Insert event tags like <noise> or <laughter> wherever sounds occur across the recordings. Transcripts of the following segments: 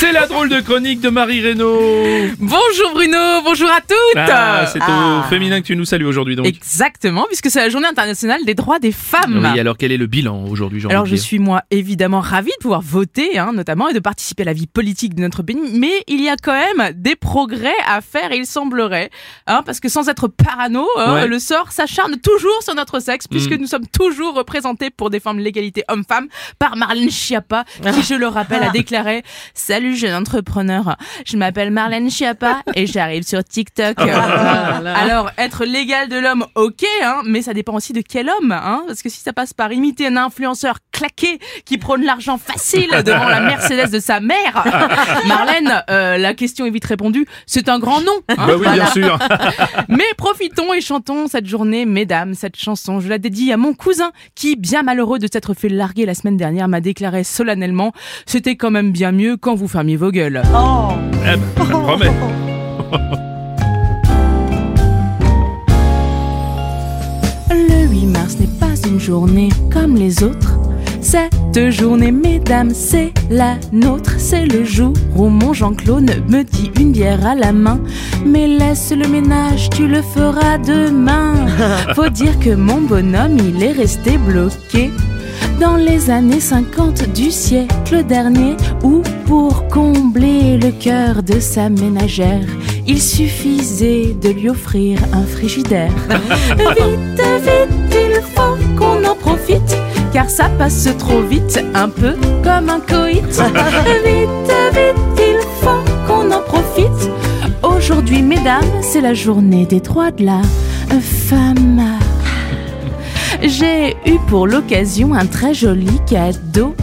C'est la drôle de chronique de Marie Reynaud. Bonjour Bruno, bonjour à toutes Ah, c'est Ah. au féminin que tu nous salues aujourd'hui donc. Exactement, puisque c'est la journée internationale des droits des femmes. Oui, alors quel est le bilan aujourd'hui, Alors je suis moi évidemment ravie de pouvoir voter, hein, notamment, et de participer à la vie politique de notre pays, mais il y a quand même des progrès à faire, il semblerait, hein, parce que sans être parano, hein, Ouais. le sort s'acharne toujours sur notre sexe, puisque Mm. nous sommes toujours représentés pour défendre l'égalité homme-femme par Marlène Schiappa, qui, je le rappelle, a déclaré « Salut jeune entrepreneur, je m'appelle Marlène Schiappa et j'arrive sur TikTok. Alors, être l'égal de l'homme, ok, hein, mais ça dépend aussi de quel homme, hein, parce que si ça passe par imiter un influenceur claqué qui prône l'argent facile devant la Mercedes de sa mère, <laughs> Marlène, euh, la question est vite répondue, c'est un grand nom. hein, Bah oui, voilà. bien sûr. <laughs> Mais profitons et chantons cette journée, mesdames, cette chanson. Je la dédie à mon cousin qui, bien malheureux de s'être fait larguer la semaine dernière, m'a déclaré solennellement c'était quand même bien mieux quand vous fermiez vos gueules. Eh ben, je te promets. <laughs> Le 8 mars n'est pas une journée comme les autres. Cette journée, mesdames, c'est la nôtre. C'est le jour où mon Jean-Claude me dit une bière à la main. Mais laisse le ménage, tu le feras demain. <laughs> Faut dire que mon bonhomme, il est resté bloqué. Dans les années 50 du siècle dernier, où pour combler le cœur de sa ménagère, il suffisait de lui offrir un frigidaire. <laughs> Vite, vite, il faut qu'on en profite, car ça passe trop vite, un peu comme un coït. <laughs> Vite, vite, il faut qu'on en profite. Aujourd'hui, mesdames, c'est la journée des droits de la femme. <laughs> J'ai eu pour l'occasion un très joli cadeau.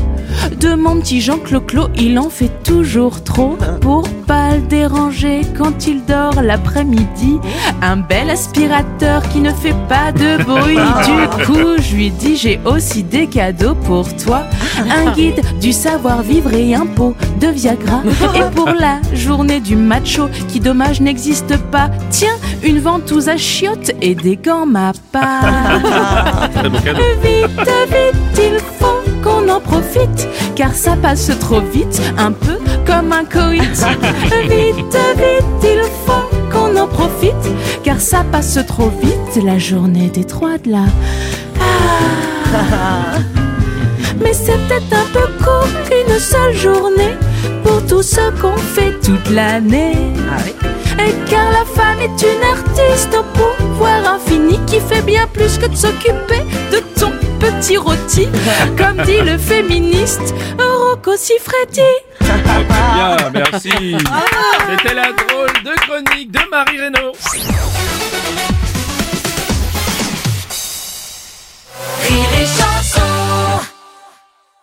De mon petit Jean Clo-Clo, il en fait toujours trop pour pas le déranger quand il dort l'après-midi. Un bel aspirateur qui ne fait pas de bruit. Du coup, je lui dis j'ai aussi des cadeaux pour toi. Un guide du savoir-vivre et un pot de Viagra. Et pour la journée du macho qui dommage n'existe pas, tiens, une ventouse à chiottes et des gants ma part. Vite, vite, il faut qu'on en profite, car ça passe trop vite, un peu comme un coït. <laughs> Vite, vite, il faut qu'on en profite, car ça passe trop vite, la journée des droits de la... Ah. <laughs> Mais c'est peut-être un peu court qu'une seule journée pour tout ce qu'on fait toute l'année. Et car la femme est une artiste au pouvoir infini qui fait bien plus que de s'occuper rôti, comme dit le féministe Rocco Siffredi. Bien, merci. C'était la drôle de chronique de Marie Reynaud.